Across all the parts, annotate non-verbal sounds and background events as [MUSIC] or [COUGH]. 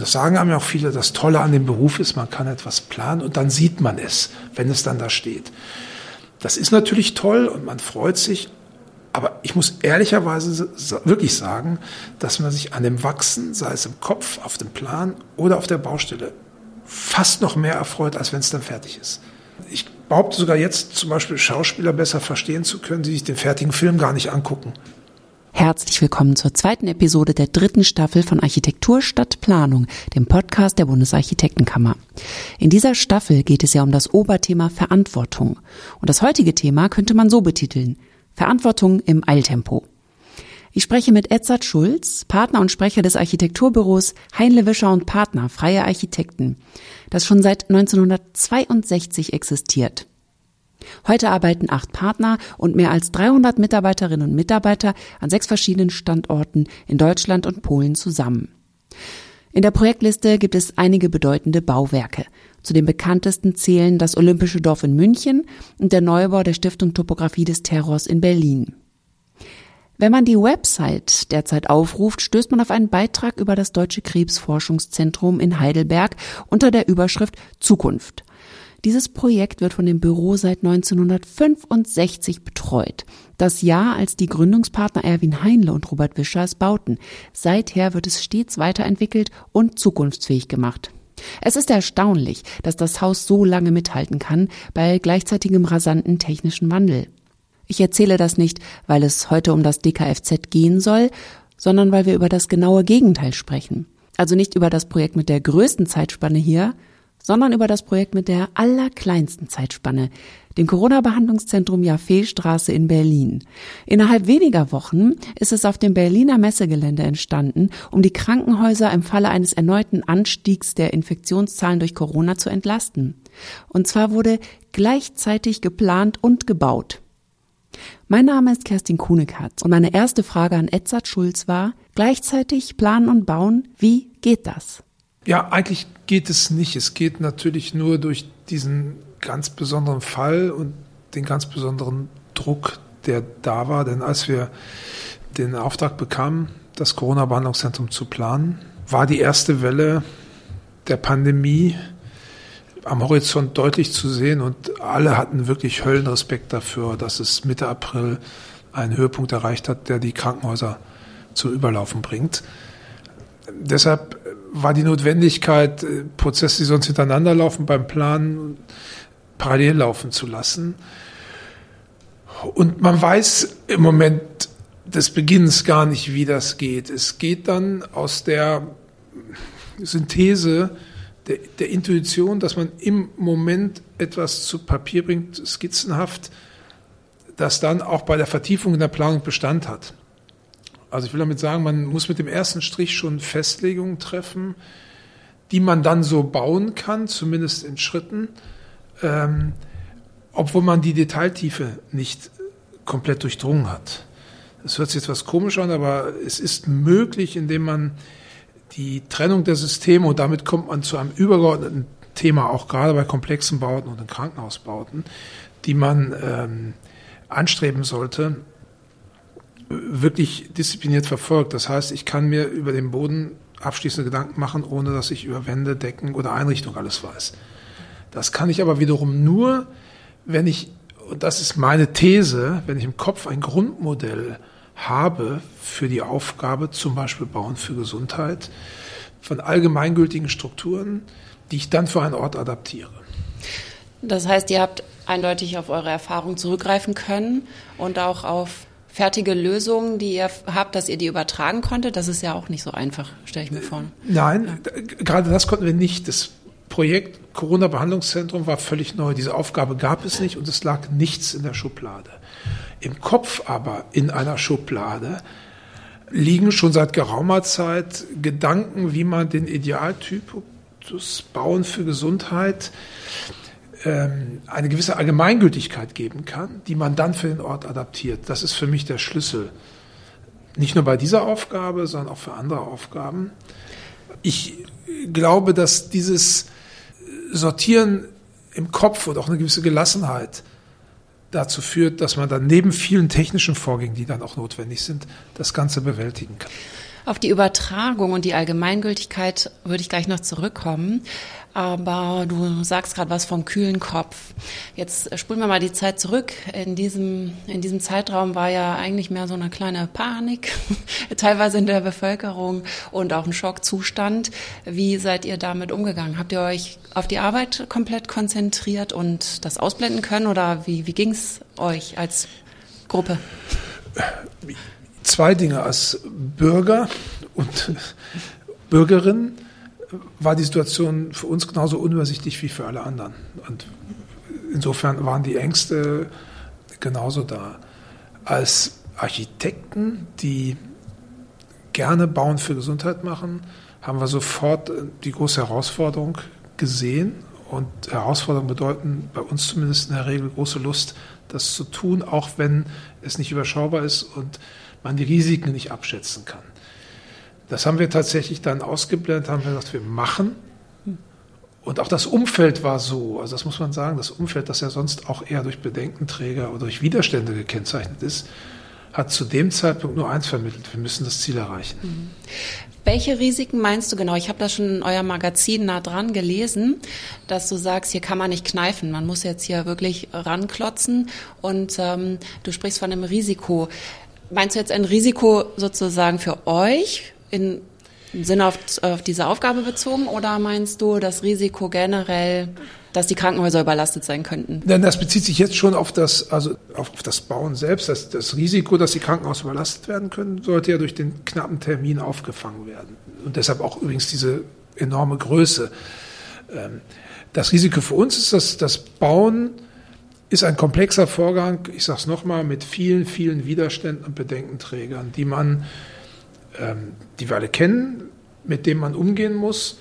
Das sagen einem ja auch viele, das Tolle an dem Beruf ist, man kann etwas planen und dann sieht man es, wenn es dann da steht. Das ist natürlich toll und man freut sich, aber ich muss ehrlicherweise wirklich sagen, dass man sich an dem Wachsen, sei es im Kopf, auf dem Plan oder auf der Baustelle, fast noch mehr erfreut, als wenn es dann fertig ist. Ich behaupte sogar jetzt zum Beispiel Schauspieler besser verstehen zu können, die sich den fertigen Film gar nicht angucken. Herzlich willkommen zur zweiten Episode der dritten Staffel von Architektur statt Planung, dem Podcast der Bundesarchitektenkammer. In dieser Staffel geht es ja um das Oberthema Verantwortung. Und das heutige Thema könnte man so betiteln. Verantwortung im Eiltempo. Ich spreche mit Edzard Schulz, Partner und Sprecher des Architekturbüros Heinle Wischer und Partner, Freie Architekten, das schon seit 1962 existiert. Heute arbeiten acht Partner und mehr als 300 Mitarbeiterinnen und Mitarbeiter an sechs verschiedenen Standorten in Deutschland und Polen zusammen. In der Projektliste gibt es einige bedeutende Bauwerke. Zu den bekanntesten zählen das Olympische Dorf in München und der Neubau der Stiftung Topographie des Terrors in Berlin. Wenn man die Website derzeit aufruft, stößt man auf einen Beitrag über das Deutsche Krebsforschungszentrum in Heidelberg unter der Überschrift Zukunft. Dieses Projekt wird von dem Büro seit 1965 betreut. Das Jahr, als die Gründungspartner Erwin Heinle und Robert Wischer es bauten. Seither wird es stets weiterentwickelt und zukunftsfähig gemacht. Es ist erstaunlich, dass das Haus so lange mithalten kann bei gleichzeitigem rasanten technischen Wandel. Ich erzähle das nicht, weil es heute um das DKFZ gehen soll, sondern weil wir über das genaue Gegenteil sprechen. Also nicht über das Projekt mit der größten Zeitspanne hier, sondern über das Projekt mit der allerkleinsten Zeitspanne, dem Corona-Behandlungszentrum Jaffeestraße in Berlin. Innerhalb weniger Wochen ist es auf dem Berliner Messegelände entstanden, um die Krankenhäuser im Falle eines erneuten Anstiegs der Infektionszahlen durch Corona zu entlasten. Und zwar wurde gleichzeitig geplant und gebaut. Mein Name ist Kerstin Kuhnekatz und meine erste Frage an Edzard Schulz war, gleichzeitig planen und bauen, wie geht das? Ja, eigentlich geht es nicht. Es geht natürlich nur durch diesen ganz besonderen Fall und den ganz besonderen Druck, der da war. Denn als wir den Auftrag bekamen, das Corona-Behandlungszentrum zu planen, war die erste Welle der Pandemie am Horizont deutlich zu sehen und alle hatten wirklich Höllenrespekt dafür, dass es Mitte April einen Höhepunkt erreicht hat, der die Krankenhäuser zum Überlaufen bringt. Deshalb war die Notwendigkeit, äh, Prozesse, die sonst hintereinander laufen, beim Planen parallel laufen zu lassen. Und man weiß im Moment des Beginns gar nicht, wie das geht. Es geht dann aus der Synthese der, der Intuition, dass man im Moment etwas zu Papier bringt, skizzenhaft, das dann auch bei der Vertiefung in der Planung Bestand hat. Also ich will damit sagen, man muss mit dem ersten Strich schon Festlegungen treffen, die man dann so bauen kann, zumindest in Schritten, ähm, obwohl man die Detailtiefe nicht komplett durchdrungen hat. Das hört sich etwas komisch an, aber es ist möglich, indem man die Trennung der Systeme und damit kommt man zu einem übergeordneten Thema, auch gerade bei komplexen Bauten und in Krankenhausbauten, die man ähm, anstreben sollte, wirklich diszipliniert verfolgt. Das heißt, ich kann mir über den Boden abschließende Gedanken machen, ohne dass ich über Wände, Decken oder Einrichtung alles weiß. Das kann ich aber wiederum nur, wenn ich, und das ist meine These, wenn ich im Kopf ein Grundmodell habe für die Aufgabe, zum Beispiel Bauen für Gesundheit, von allgemeingültigen Strukturen, die ich dann für einen Ort adaptiere. Das heißt, ihr habt eindeutig auf eure Erfahrung zurückgreifen können und auch auf fertige Lösungen, die ihr habt, dass ihr die übertragen konntet? Das ist ja auch nicht so einfach, stelle ich mir vor. Nein, ja. gerade das konnten wir nicht. Das Projekt Corona-Behandlungszentrum war völlig neu. Diese Aufgabe gab es nicht und es lag nichts in der Schublade. Im Kopf aber in einer Schublade liegen schon seit geraumer Zeit Gedanken, wie man den Idealtypus Bauen für Gesundheit ähm, eine gewisse Allgemeingültigkeit geben kann, die man dann für den Ort adaptiert. Das ist für mich der Schlüssel. Nicht nur bei dieser Aufgabe, sondern auch für andere Aufgaben. Ich glaube, dass dieses Sortieren im Kopf und auch eine gewisse Gelassenheit dazu führt, dass man dann neben vielen technischen Vorgängen, die dann auch notwendig sind, das Ganze bewältigen kann. Auf die Übertragung und die Allgemeingültigkeit würde ich gleich noch zurückkommen. Aber du sagst gerade was vom kühlen Kopf. Jetzt spulen wir mal die Zeit zurück. In diesem, in diesem Zeitraum war ja eigentlich mehr so eine kleine Panik, [LAUGHS] teilweise in der Bevölkerung und auch ein Schockzustand. Wie seid ihr damit umgegangen? Habt ihr euch auf die Arbeit komplett konzentriert und das ausblenden können oder wie, wie ging es euch als Gruppe? Zwei Dinge als Bürger und Bürgerin war die Situation für uns genauso unübersichtlich wie für alle anderen. Und insofern waren die Ängste genauso da. Als Architekten, die gerne Bauen für Gesundheit machen, haben wir sofort die große Herausforderung gesehen. Und Herausforderungen bedeuten bei uns zumindest in der Regel große Lust, das zu tun, auch wenn es nicht überschaubar ist und man die Risiken nicht abschätzen kann. Das haben wir tatsächlich dann ausgeblendet, haben wir gesagt, wir machen. Und auch das Umfeld war so, also das muss man sagen, das Umfeld, das ja sonst auch eher durch Bedenkenträger oder durch Widerstände gekennzeichnet ist, hat zu dem Zeitpunkt nur eins vermittelt, wir müssen das Ziel erreichen. Mhm. Welche Risiken meinst du genau? Ich habe das schon in euer Magazin nah dran gelesen, dass du sagst, hier kann man nicht kneifen, man muss jetzt hier wirklich ranklotzen und ähm, du sprichst von einem Risiko. Meinst du jetzt ein Risiko sozusagen für euch, in Sinne auf, auf diese Aufgabe bezogen oder meinst du das Risiko generell, dass die Krankenhäuser überlastet sein könnten? Denn das bezieht sich jetzt schon auf das, also auf, auf das Bauen selbst. Das, das Risiko, dass die Krankenhäuser überlastet werden können, sollte ja durch den knappen Termin aufgefangen werden. Und deshalb auch übrigens diese enorme Größe. Ähm, das Risiko für uns ist, dass das Bauen ist ein komplexer Vorgang, ich sage es nochmal, mit vielen, vielen Widerständen und Bedenkenträgern, die man ähm, die wir alle kennen, mit denen man umgehen muss,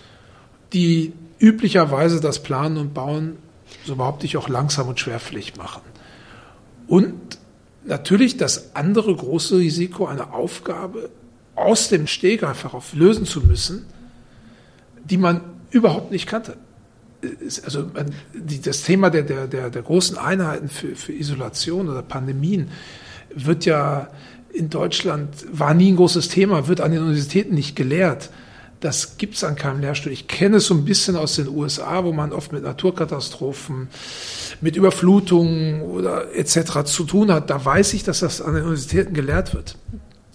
die üblicherweise das Planen und Bauen, so behaupte ich, auch langsam und schwerfällig machen. Und natürlich das andere große Risiko, eine Aufgabe aus dem Steg einfach auf lösen zu müssen, die man überhaupt nicht kannte. Also das Thema der, der, der, der großen Einheiten für, für Isolation oder Pandemien wird ja in Deutschland war nie ein großes Thema, wird an den Universitäten nicht gelehrt. Das gibt es an keinem Lehrstuhl. Ich kenne es so ein bisschen aus den USA, wo man oft mit Naturkatastrophen, mit Überflutungen oder etc. zu tun hat. Da weiß ich, dass das an den Universitäten gelehrt wird.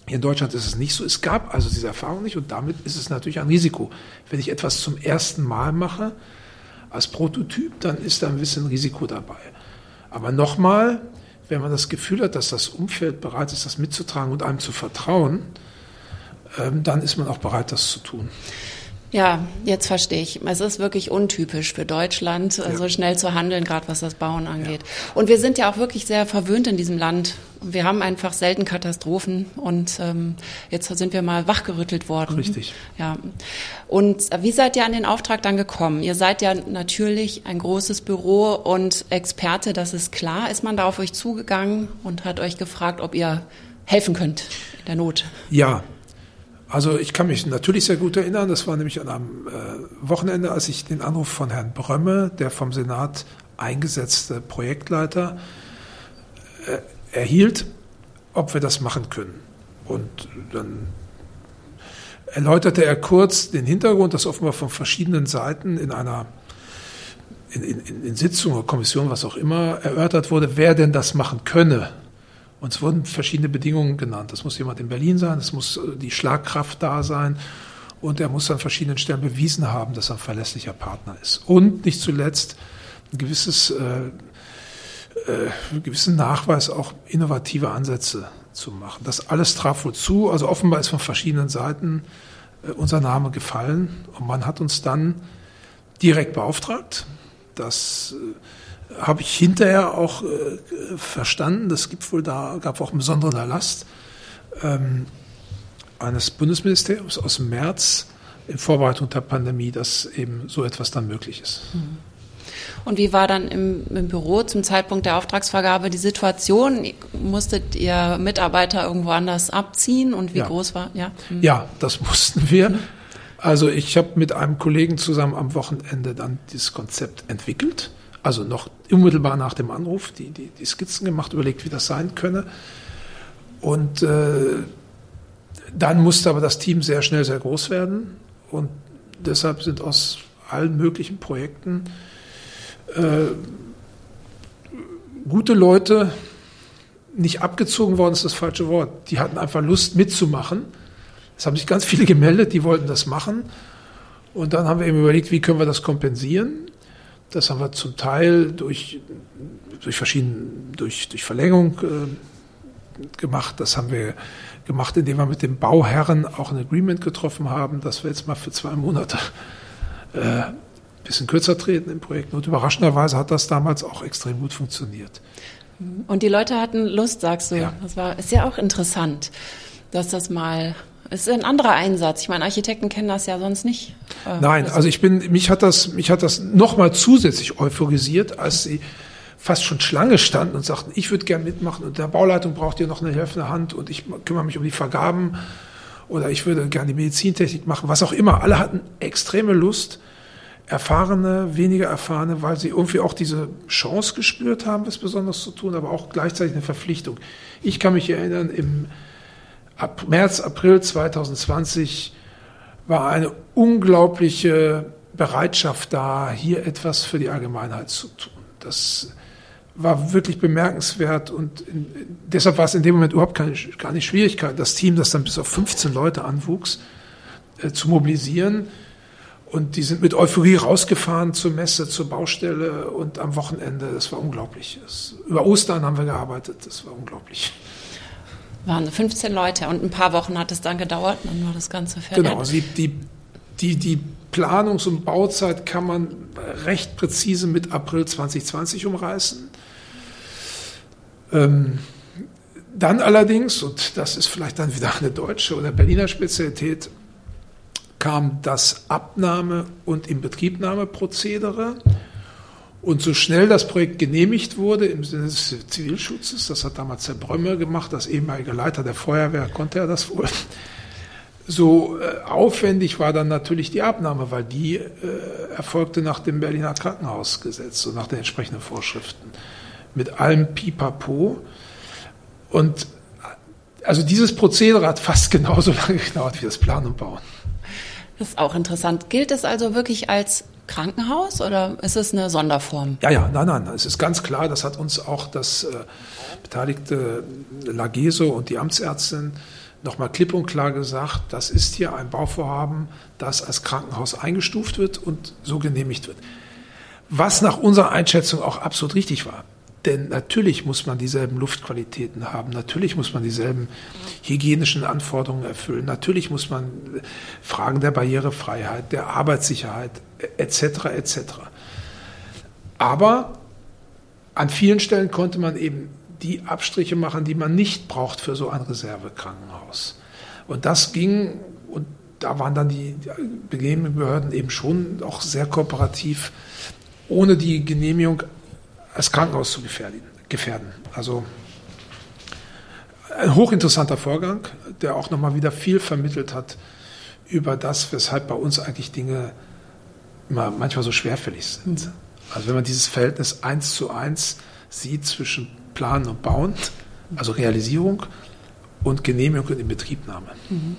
Hier in Deutschland ist es nicht so. Es gab also diese Erfahrung nicht und damit ist es natürlich ein Risiko. Wenn ich etwas zum ersten Mal mache, als Prototyp, dann ist da ein bisschen Risiko dabei. Aber nochmal, wenn man das Gefühl hat, dass das Umfeld bereit ist, das mitzutragen und einem zu vertrauen, ähm, dann ist man auch bereit, das zu tun. Ja, jetzt verstehe ich. Es ist wirklich untypisch für Deutschland, äh, ja. so schnell zu handeln, gerade was das Bauen angeht. Ja. Und wir sind ja auch wirklich sehr verwöhnt in diesem Land. Wir haben einfach selten Katastrophen und ähm, jetzt sind wir mal wachgerüttelt worden. Richtig. Ja. Und wie seid ihr an den Auftrag dann gekommen? Ihr seid ja natürlich ein großes Büro und Experte, das ist klar. Ist man da auf euch zugegangen und hat euch gefragt, ob ihr helfen könnt in der Not? Ja, also ich kann mich natürlich sehr gut erinnern, das war nämlich an einem äh, Wochenende, als ich den Anruf von Herrn Brömme, der vom Senat eingesetzte Projektleiter, äh, erhielt, ob wir das machen können. Und dann erläuterte er kurz den Hintergrund, dass offenbar von verschiedenen Seiten in einer in, in, in Sitzung oder Kommission, was auch immer, erörtert wurde, wer denn das machen könne. Und es wurden verschiedene Bedingungen genannt. Das muss jemand in Berlin sein, es muss äh, die Schlagkraft da sein und er muss an verschiedenen Stellen bewiesen haben, dass er ein verlässlicher Partner ist. Und nicht zuletzt ein gewisses, äh, äh, einen gewissen Nachweis, auch innovative Ansätze zu machen. Das alles traf wohl zu. Also offenbar ist von verschiedenen Seiten äh, unser Name gefallen und man hat uns dann direkt beauftragt. Das äh, habe ich hinterher auch äh, verstanden. Das gibt wohl da, gab auch einen besonderen Erlass ähm, eines Bundesministeriums aus dem März in Vorbereitung der Pandemie, dass eben so etwas dann möglich ist. Mhm. Und wie war dann im, im, Büro zum Zeitpunkt der Auftragsvergabe die Situation? Musstet ihr Mitarbeiter irgendwo anders abziehen und wie ja. groß war? Ja, mhm. ja das [LAUGHS] mussten wir. Also ich habe mit einem Kollegen zusammen am Wochenende dann dieses Konzept entwickelt also noch unmittelbar nach dem Anruf, die, die, die Skizzen gemacht, überlegt, wie das sein könne. Und äh, Dann musste aber das Team sehr schnell sehr groß werden und deshalb sind aus allen möglichen Projekten äh, gute Leute nicht abgezogen worden, ist das falsche Wort. Die hatten einfach Lust mitzumachen. Es haben sich ganz viele [LAUGHS] gemeldet, die wollten das machen. Und dann haben wir eben überlegt, wie können wir das kompensieren. Das haben wir zum Teil durch, durch verschiedene, durch, durch Verlängerung äh, gemacht. Das haben wir gemacht, indem wir mit dem Bauherren auch ein Agreement getroffen haben, dass wir jetzt mal für zwei Monate äh, bisschen kürzer treten im Projekt. Und überraschenderweise hat das damals auch extrem gut funktioniert. Und die Leute hatten Lust, sagst du. Ja. Das war, ist ja auch interessant, dass das mal es ist ein anderer Einsatz. Ich meine, Architekten kennen das ja sonst nicht. Äh, Nein, also ich bin, mich hat das, mich hat das nochmal zusätzlich euphorisiert, als sie fast schon Schlange standen und sagten, ich würde gern mitmachen und der Bauleitung braucht ihr noch eine helfende Hand und ich kümmere mich um die Vergaben oder ich würde gerne die Medizintechnik machen, was auch immer. Alle hatten extreme Lust, erfahrene, weniger erfahrene, weil sie irgendwie auch diese Chance gespürt haben, was Besonderes zu tun, aber auch gleichzeitig eine Verpflichtung. Ich kann mich erinnern, im ab März, April 2020 war eine unglaubliche Bereitschaft da, hier etwas für die Allgemeinheit zu tun. Das war wirklich bemerkenswert und in, deshalb war es in dem Moment überhaupt keine, gar nicht Schwierigkeit, das Team, das dann bis auf 15 Leute anwuchs, äh, zu mobilisieren. Und die sind mit Euphorie rausgefahren zur Messe, zur Baustelle und am Wochenende, das war unglaublich. Das, über Ostern haben wir gearbeitet, das war unglaublich. Waren 15 Leute und ein paar Wochen hat es dann gedauert, dann war das Ganze fertig. Genau, die, die, die, die Planungs- und Bauzeit kann man recht präzise mit April 2020 umreißen. Ähm, dann allerdings, und das ist vielleicht dann wieder eine deutsche oder Berliner Spezialität, kam das Abnahme- und Inbetriebnahmeprozedere. Und so schnell das Projekt genehmigt wurde im Sinne des Zivilschutzes, das hat damals Herr Brömme gemacht, das ehemalige Leiter der Feuerwehr, konnte er das wohl. So äh, aufwendig war dann natürlich die Abnahme, weil die äh, erfolgte nach dem Berliner Krankenhausgesetz und nach den entsprechenden Vorschriften. Mit allem Pipapo. Und also dieses Prozedere hat fast [LAUGHS] genauso lange gedauert wie das Planen und Bauen. Das ist auch interessant. Gilt es also wirklich als Krankenhaus oder ist es eine Sonderform? Ja, ja, nein, nein. Es ist ganz klar, das hat uns auch das äh, beteiligte Lageso und die Amtsärztin nochmal klipp und klar gesagt, das ist hier ein Bauvorhaben, das als Krankenhaus eingestuft wird und so genehmigt wird. Was nach unserer Einschätzung auch absolut richtig war. Denn natürlich muss man dieselben Luftqualitäten haben, natürlich muss man dieselben hygienischen Anforderungen erfüllen, natürlich muss man Fragen der Barrierefreiheit, der Arbeitssicherheit etc. etc. Aber an vielen Stellen konnte man eben die Abstriche machen, die man nicht braucht für so ein Reservekrankenhaus. Und das ging, und da waren dann die Behörden eben schon auch sehr kooperativ, ohne die Genehmigung als Krankenhaus zu gefährden. Also ein hochinteressanter Vorgang, der auch nochmal wieder viel vermittelt hat über das, weshalb bei uns eigentlich Dinge immer manchmal so schwerfällig sind. Also wenn man dieses Verhältnis eins zu eins sieht zwischen Planen und Bauen, also Realisierung und Genehmigung und Inbetriebnahme. Mhm.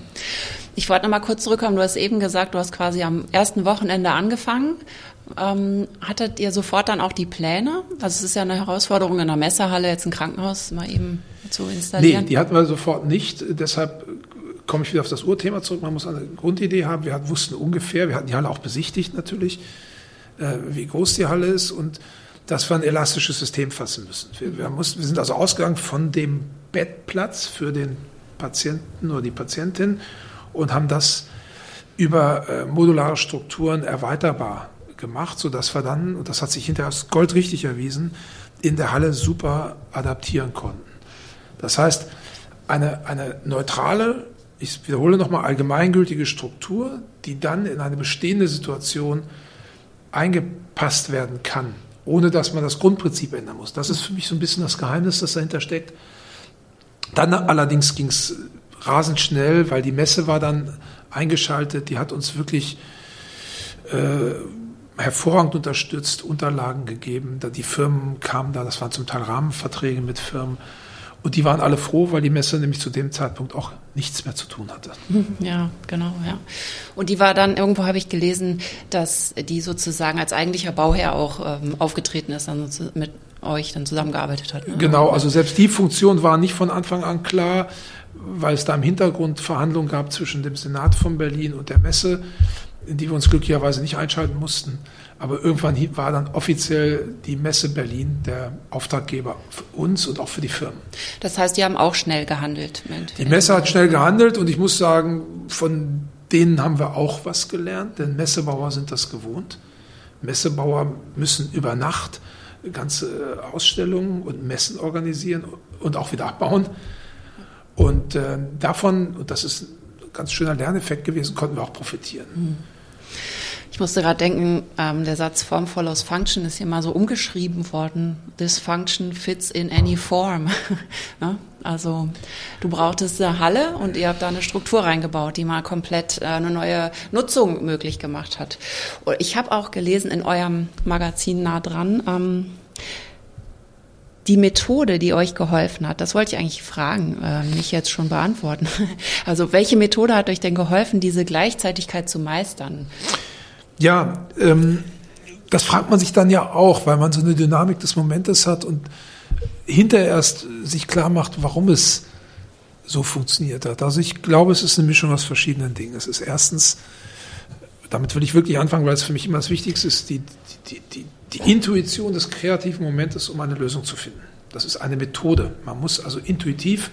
Ich wollte noch mal kurz zurückkommen. Du hast eben gesagt, du hast quasi am ersten Wochenende angefangen. Ähm, hattet ihr sofort dann auch die Pläne? Also es ist ja eine Herausforderung in einer Messehalle, jetzt ein Krankenhaus mal eben zu installieren. Nee, die hatten wir sofort nicht. Deshalb komme ich wieder auf das Urthema zurück. Man muss eine Grundidee haben. Wir wussten ungefähr, wir hatten die Halle auch besichtigt natürlich, äh, wie groß die Halle ist und dass wir ein elastisches System fassen müssen. Wir, wir, mussten, wir sind also ausgegangen von dem Bettplatz für den Patienten oder die Patientin und haben das über äh, modulare Strukturen erweiterbar gemacht, sodass wir dann, und das hat sich hinterher als goldrichtig erwiesen, in der Halle super adaptieren konnten. Das heißt, eine, eine neutrale, ich wiederhole nochmal, allgemeingültige Struktur, die dann in eine bestehende Situation eingepasst werden kann, ohne dass man das Grundprinzip ändern muss. Das ist für mich so ein bisschen das Geheimnis, das dahinter steckt. Dann allerdings ging es rasend schnell, weil die Messe war dann eingeschaltet, die hat uns wirklich äh, hervorragend unterstützt, Unterlagen gegeben. Die Firmen kamen da, das waren zum Teil Rahmenverträge mit Firmen Und die waren alle froh, weil die Messe nämlich zu dem Zeitpunkt auch nichts mehr zu tun hatte. [LAUGHS] Ja, genau, ja. Und die war dann, irgendwo habe ich gelesen, dass die sozusagen als eigentlicher Bauherr auch ähm, aufgetreten ist, dann mit euch dann zusammengearbeitet hat. Ne? Genau, also selbst die Funktion war nicht von Anfang an klar, weil es da im Hintergrund Verhandlungen gab zwischen dem Senat von Berlin und der Messe, in die wir uns glücklicherweise nicht einschalten mussten. Aber irgendwann war dann offiziell die Messe Berlin der Auftraggeber für uns und auch für die Firmen. Das heißt, die haben auch schnell gehandelt. Die Messe hat schnell gehandelt und ich muss sagen, von denen haben wir auch was gelernt, denn Messebauer sind das gewohnt. Messebauer müssen über Nacht ganze Ausstellungen und Messen organisieren und auch wieder abbauen. Und äh, davon, und das ist ein ganz schöner Lerneffekt gewesen, konnten wir auch profitieren. Mhm. Ich musste gerade denken, ähm, der Satz Form follows Function ist hier mal so umgeschrieben worden. This function fits in any form. [LAUGHS] ne? Also du brauchtest eine Halle und ihr habt da eine Struktur reingebaut, die mal komplett äh, eine neue Nutzung möglich gemacht hat. Ich habe auch gelesen in eurem Magazin nah dran, ähm, die Methode, die euch geholfen hat, das wollte ich eigentlich fragen, äh, jetzt schon beantworten. [LAUGHS] Also welche Methode hat euch denn geholfen, diese Gleichzeitigkeit zu meistern? Ja, ähm, das fragt man sich dann ja auch, weil man so eine Dynamik des Momentes hat und hinterher erst sich klar macht, warum es so funktioniert hat. Also ich glaube, es ist eine Mischung aus verschiedenen Dingen. Es ist erstens, damit will ich wirklich anfangen, weil es für mich immer das Wichtigste ist, die, die, die, die Intuition des kreativen Momentes, um eine Lösung zu finden. Das ist eine Methode. Man muss also intuitiv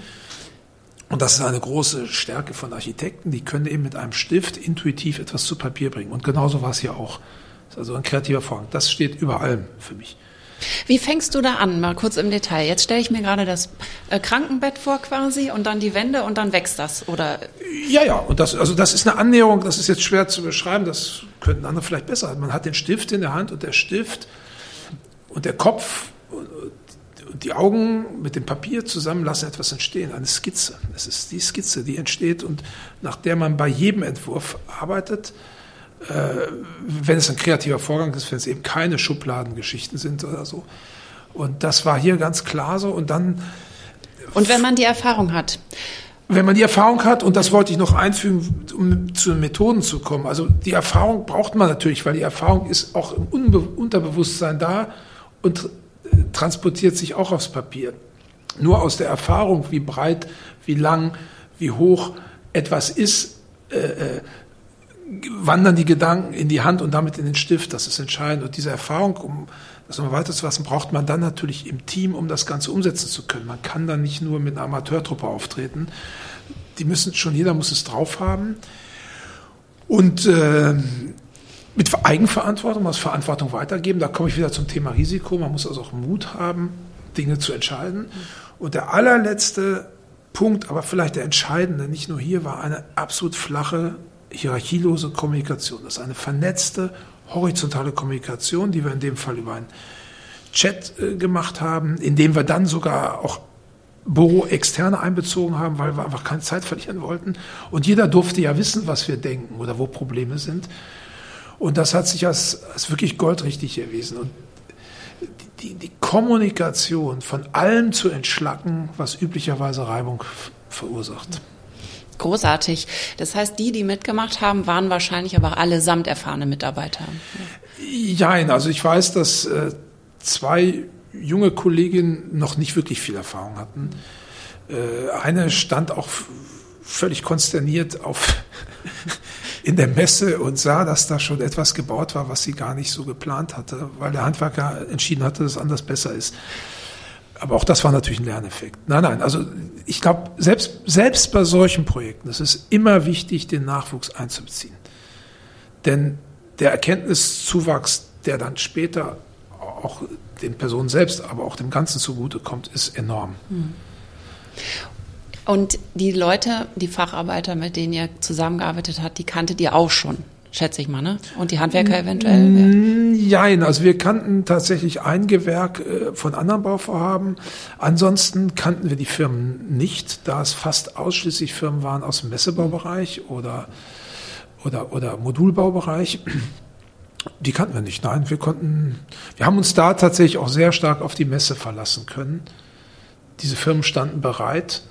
und das ist eine große Stärke von Architekten. Die können eben mit einem Stift intuitiv etwas zu Papier bringen. Und genauso war es hier auch. Das ist also ein kreativer Vorgang. Das steht über allem für mich. Wie fängst du da an, mal kurz im Detail? Jetzt stelle ich mir gerade das äh, Krankenbett vor quasi und dann die Wände und dann wächst das, oder? Ja, ja, und das, also das ist eine Annäherung, das ist jetzt schwer zu beschreiben, das könnten andere vielleicht besser. Man hat den Stift in der Hand und der Stift und der Kopf die Augen mit dem Papier zusammen lassen etwas entstehen, eine Skizze. Es ist die Skizze, die entsteht und nach der man bei jedem Entwurf arbeitet. Äh, wenn es ein kreativer Vorgang ist, wenn es eben keine Schubladengeschichten sind oder so. Und das war hier ganz klar so. Und dann. Und wenn man die Erfahrung hat. Wenn man die Erfahrung hat, und das wollte ich noch einfügen, um zu Methoden zu kommen. Also die Erfahrung braucht man natürlich, weil die Erfahrung ist auch im Unbe Unterbewusstsein da und transportiert sich auch aufs Papier. Nur aus der Erfahrung, wie breit, wie lang, wie hoch etwas ist, äh, äh, wandern die Gedanken in die Hand und damit in den Stift. Das ist entscheidend. Und diese Erfahrung, um das nochmal weiterzufassen, braucht man dann natürlich im Team, um das Ganze umsetzen zu können. Man kann dann nicht nur mit einer Amateurtruppe auftreten. Die müssen schon, jeder muss es drauf haben. Und äh, mit Eigenverantwortung, muss Verantwortung weitergeben. Da komme ich wieder zum Thema Risiko. Man muss also auch Mut haben, Dinge zu entscheiden. Und der allerletzte Punkt, aber vielleicht der entscheidende, nicht nur hier, war eine absolut flache, hierarchielose Kommunikation. Das ist eine vernetzte, horizontale Kommunikation, die wir in dem Fall über einen Chat äh, gemacht haben, in dem wir dann sogar auch Büro-Externe einbezogen haben, weil wir einfach keine Zeit verlieren wollten. Und jeder durfte ja wissen, was wir denken oder wo Probleme sind. Und das hat sich als, als wirklich goldrichtig erwiesen. Und die, die Kommunikation von allem zu entschlacken, was üblicherweise Reibung verursacht. Großartig. Das heißt, die, die mitgemacht haben, waren wahrscheinlich aber allesamt erfahrene Mitarbeiter. Jein, also ich weiß, dass äh, zwei junge Kolleginnen noch nicht wirklich viel Erfahrung hatten. Äh, eine stand auch völlig konsterniert auf [LAUGHS] in der Messe und sah, dass da schon etwas gebaut war, was sie gar nicht so geplant hatte, weil der Handwerker entschieden hatte, dass es anders besser ist. Aber auch das war natürlich ein Lerneffekt. Nein, nein, also ich glaube, selbst, selbst bei solchen Projekten ist es immer wichtig, den Nachwuchs einzubeziehen. Denn der Erkenntniszuwachs, der dann später auch den Personen selbst, aber auch dem Ganzen zugutekommt, ist enorm. Hm. Und die Leute, die Facharbeiter, mit denen ihr zusammengearbeitet habt, die kanntet ihr auch schon, schätze ich mal, ne? Und die Handwerker eventuell? Nein, also wir kannten tatsächlich ein Gewerk äh, von anderen Bauvorhaben. Ansonsten kannten wir die Firmen nicht, da es fast ausschließlich Firmen waren aus dem Messebaubereich oder, oder, oder Modulbaubereich. Die kannten wir nicht. Nein, wir konnten, wir haben uns da tatsächlich auch sehr stark auf die Messe verlassen können diese Firmen standen bereit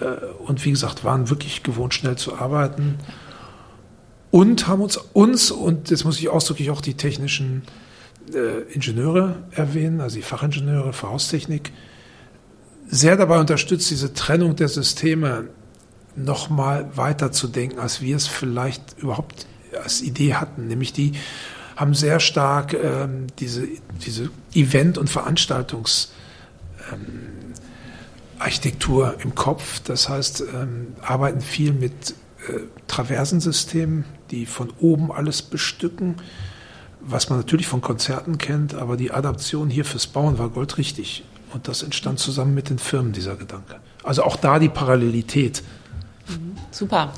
äh, und wie gesagt, waren wirklich gewohnt, schnell zu arbeiten und haben uns, uns und jetzt muss ich ausdrücklich auch die technischen äh, Ingenieure erwähnen, also die Fachingenieure für Haustechnik, sehr dabei unterstützt, diese Trennung der Systeme nochmal weiter zu denken, als wir es vielleicht überhaupt als Idee hatten. Nämlich die haben sehr stark ähm, diese, diese Event- und Veranstaltungsarchitektur ähm, im Kopf. Das heißt, ähm, arbeiten viel mit äh, Traversensystemen, die von oben alles bestücken was man natürlich von Konzerten kennt, aber die Adaption hier fürs Bauen war goldrichtig. Und das entstand zusammen mit den Firmen, dieser Gedanke. Also auch da die Parallelität. Mhm, super.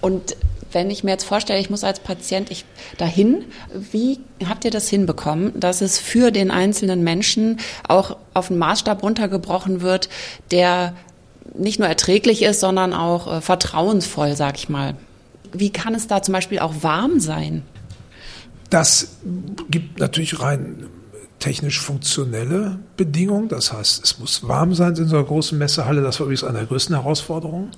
Und wenn ich mir jetzt vorstelle, ich muss als Patient ich dahin, wie habt ihr das hinbekommen, dass es für den einzelnen Menschen auch auf einen Maßstab runtergebrochen wird, der nicht nur erträglich ist, sondern auch äh, vertrauensvoll, sag ich mal? Wie kann es da zum Beispiel auch warm sein? Das gibt natürlich rein technisch funktionelle Bedingungen. Das heißt, es muss warm sein in so einer großen Messehalle. Das war übrigens eine der größten Herausforderungen.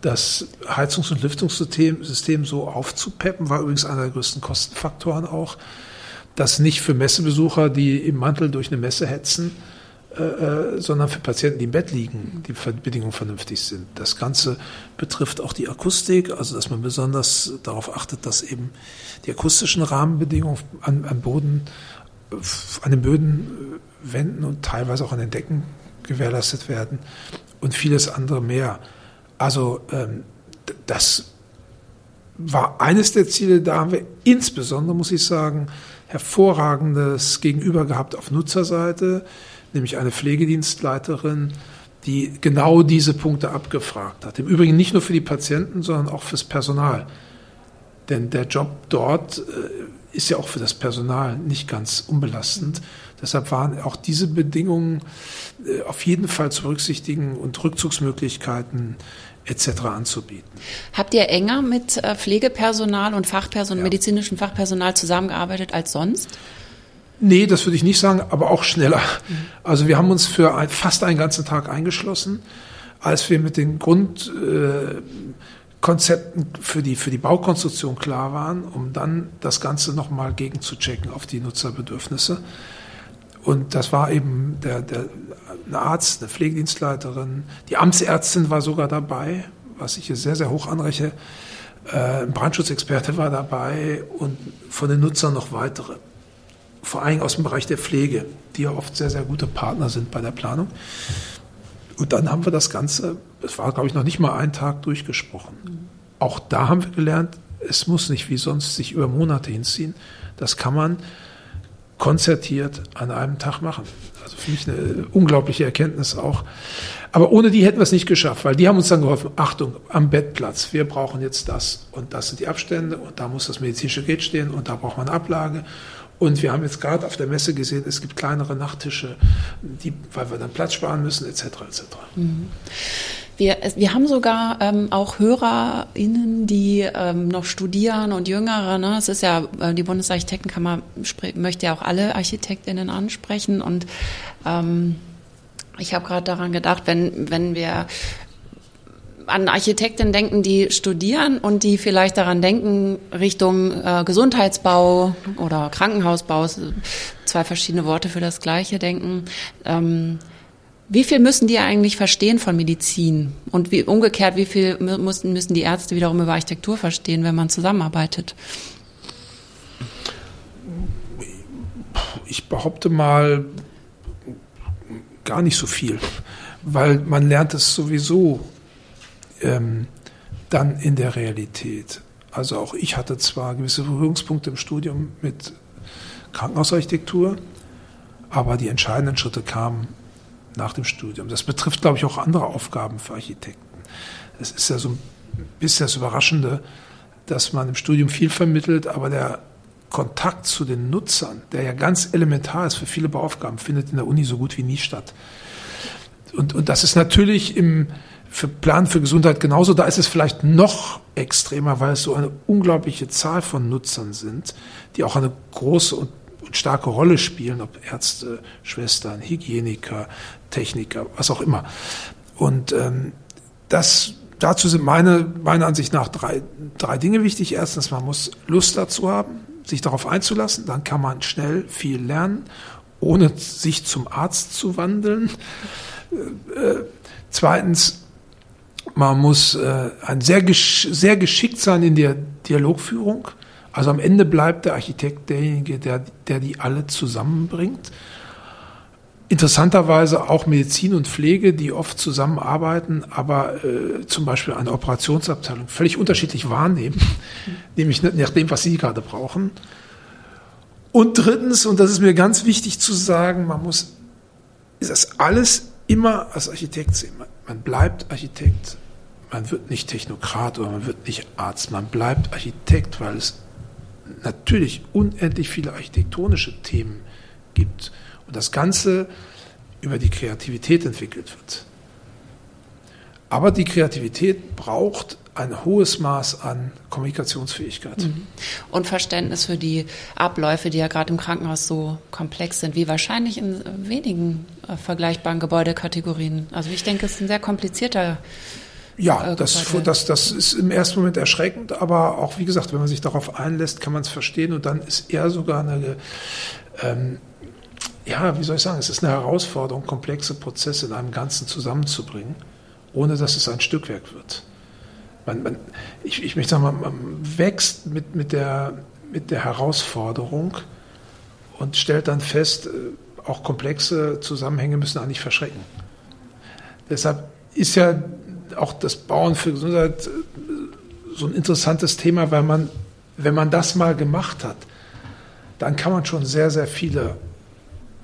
Das Heizungs- und Lüftungssystem System so aufzupeppen, war übrigens einer der größten Kostenfaktoren auch. Das nicht für Messebesucher, die im Mantel durch eine Messe hetzen, äh, äh, sondern für Patienten, die im Bett liegen, die Bedingungen vernünftig sind. Das Ganze betrifft auch die Akustik, also dass man besonders darauf achtet, dass eben die akustischen Rahmenbedingungen an, an Boden, an den Böden, äh, Wänden und teilweise auch an den Decken gewährleistet werden und vieles andere mehr. Also ähm, das war eines der Ziele, da haben wir insbesondere, muss ich sagen, hervorragendes Gegenüber gehabt auf Nutzerseite nämlich eine Pflegedienstleiterin, die genau diese Punkte abgefragt hat. Im Übrigen nicht nur für die Patienten, sondern auch fürs Personal. Denn der Job dort äh, ist ja auch für das Personal nicht ganz unbelastend. Deshalb waren auch diese Bedingungen äh, auf jeden Fall zu berücksichtigen und Rückzugsmöglichkeiten etc. anzubieten. Habt ihr enger mit äh, Pflegepersonal und Fachpersonal, ja. medizinischem Fachpersonal zusammengearbeitet als sonst? Nee, das würde ich nicht sagen, aber auch schneller. Also wir haben uns für ein, fast einen ganzen Tag eingeschlossen, als wir mit den Grundkonzepten äh, für, die, für die Baukonstruktion klar waren, um dann das Ganze nochmal gegenzuchecken auf die Nutzerbedürfnisse. Und das war eben der, der, ein Arzt, eine Pflegedienstleiterin, die Amtsärztin war sogar dabei, was ich hier sehr, sehr hoch anrechne. Äh, ein Brandschutzexperte war dabei und von den Nutzern noch weitere vor allem aus dem Bereich der Pflege, die ja oft sehr, sehr gute Partner sind bei der Planung. Und dann haben wir das Ganze, es war, glaube ich, noch nicht mal einen Tag durchgesprochen. Auch da haben wir gelernt, es muss nicht wie sonst sich über Monate hinziehen. Das kann man konzertiert an einem Tag machen. Also für mich eine unglaubliche Erkenntnis auch. Aber ohne die hätten wir es nicht geschafft, weil die haben uns dann geholfen, Achtung, am Bettplatz, wir brauchen jetzt das und das sind die Abstände und da muss das medizinische Gerät stehen und da braucht man eine Ablage und wir haben jetzt gerade auf der Messe gesehen, es gibt kleinere Nachttische, die, weil wir dann Platz sparen müssen, etc. etc. Mhm. Wir, wir haben sogar ähm, auch HörerInnen, die ähm, noch studieren und Jüngere. Ne? Es ist ja, äh, die Bundesarchitektenkammer möchte ja auch alle ArchitektInnen ansprechen. Und ähm, ich habe gerade daran gedacht, wenn, wenn wir an Architekten denken, die studieren und die vielleicht daran denken, Richtung äh, Gesundheitsbau oder Krankenhausbau, zwei verschiedene Worte für das Gleiche denken. Ähm, wie viel müssen die eigentlich verstehen von Medizin? Und wie, umgekehrt, wie viel müssen, müssen die Ärzte wiederum über Architektur verstehen, wenn man zusammenarbeitet? Ich behaupte mal gar nicht so viel, weil man lernt es sowieso ähm, dann in der Realität. Also auch ich hatte zwar gewisse Berührungspunkte im Studium mit Krankenhausarchitektur, aber die entscheidenden Schritte kamen nach dem Studium. Das betrifft, glaube ich, auch andere Aufgaben für Architekten. Es ist ja so ein bisschen das Überraschende, dass man im Studium viel vermittelt, aber der Kontakt zu den Nutzern, der ja ganz elementar ist für viele Bauaufgaben, findet in der Uni so gut wie nie statt. Und, und das ist natürlich im, für Plan für Gesundheit genauso. Da ist es vielleicht noch extremer, weil es so eine unglaubliche Zahl von Nutzern sind, die auch eine große und starke Rolle spielen, ob Ärzte, Schwestern, Hygieniker, Techniker, was auch immer. Und ähm, das, dazu sind meine, meiner Ansicht nach drei, drei Dinge wichtig. Erstens, man muss Lust dazu haben, sich darauf einzulassen. Dann kann man schnell viel lernen, ohne sich zum Arzt zu wandeln. Äh, äh zweitens, man muss äh, ein sehr, gesch sehr geschickt sein in der Dialogführung. Also am Ende bleibt der Architekt derjenige, der, der die alle zusammenbringt. Interessanterweise auch Medizin und Pflege, die oft zusammenarbeiten, aber äh, zum Beispiel eine Operationsabteilung völlig unterschiedlich wahrnehmen, nämlich nach dem, was sie gerade brauchen. Und drittens, und das ist mir ganz wichtig zu sagen, man muss das alles immer als Architekt sehen. Man, bleibt Architekt, man wird nicht Technokrat oder man wird nicht Arzt, man bleibt Architekt, weil es natürlich unendlich viele architektonische Themen gibt und das Ganze über die Kreativität entwickelt wird. Aber die Kreativität braucht ein hohes Maß an Kommunikationsfähigkeit. Mhm. Und Verständnis für die Abläufe, die ja gerade im Krankenhaus so komplex sind, wie wahrscheinlich in wenigen äh, vergleichbaren Gebäudekategorien. Also ich denke, es ist ein sehr komplizierter ja, äh, das, das, das ist im ersten Moment erschreckend, aber auch wie gesagt, wenn man sich darauf einlässt, kann man es verstehen und dann ist eher sogar eine, ähm, ja, wie soll ich sagen, es ist eine Herausforderung, komplexe Prozesse in einem Ganzen zusammenzubringen, ohne dass es ein Stückwerk wird. Man, man, ich, ich möchte sagen, man, wächst mit, mit, der, mit der Herausforderung und stellt dann fest, äh, auch komplexe Zusammenhänge müssen eigentlich verschrecken. Deshalb ist ja auch das Bauen für Gesundheit äh, so ein interessantes Thema, weil man, wenn man das mal gemacht hat, dann kann man schon sehr, sehr viele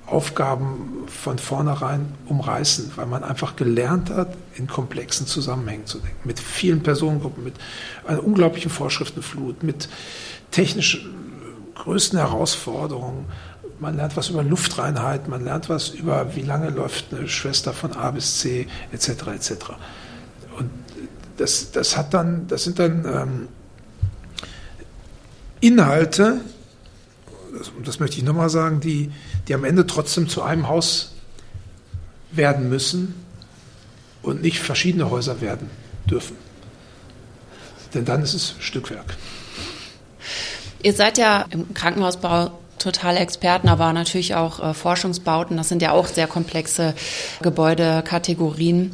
Aufgaben von vornherein umreißen, weil man einfach gelernt hat, in komplexen Zusammenhängen zu denken, mit vielen Personengruppen, mit einer unglaublichen Vorschriftenflut, mit technisch größten Herausforderungen. Man lernt was über Luftreinheit, man lernt was über, wie lange läuft eine Schwester von A bis C, etc., etc. Und das, das hat dann, das sind dann ähm, Inhalte, das, das möchte ich nochmal sagen, die, die am Ende trotzdem zu einem Haus werden müssen und nicht verschiedene Häuser werden dürfen. Denn dann ist es Stückwerk. Ihr seid ja im Krankenhausbau totale Experten, aber natürlich auch äh, Forschungsbauten. Das sind ja auch sehr komplexe Gebäudekategorien.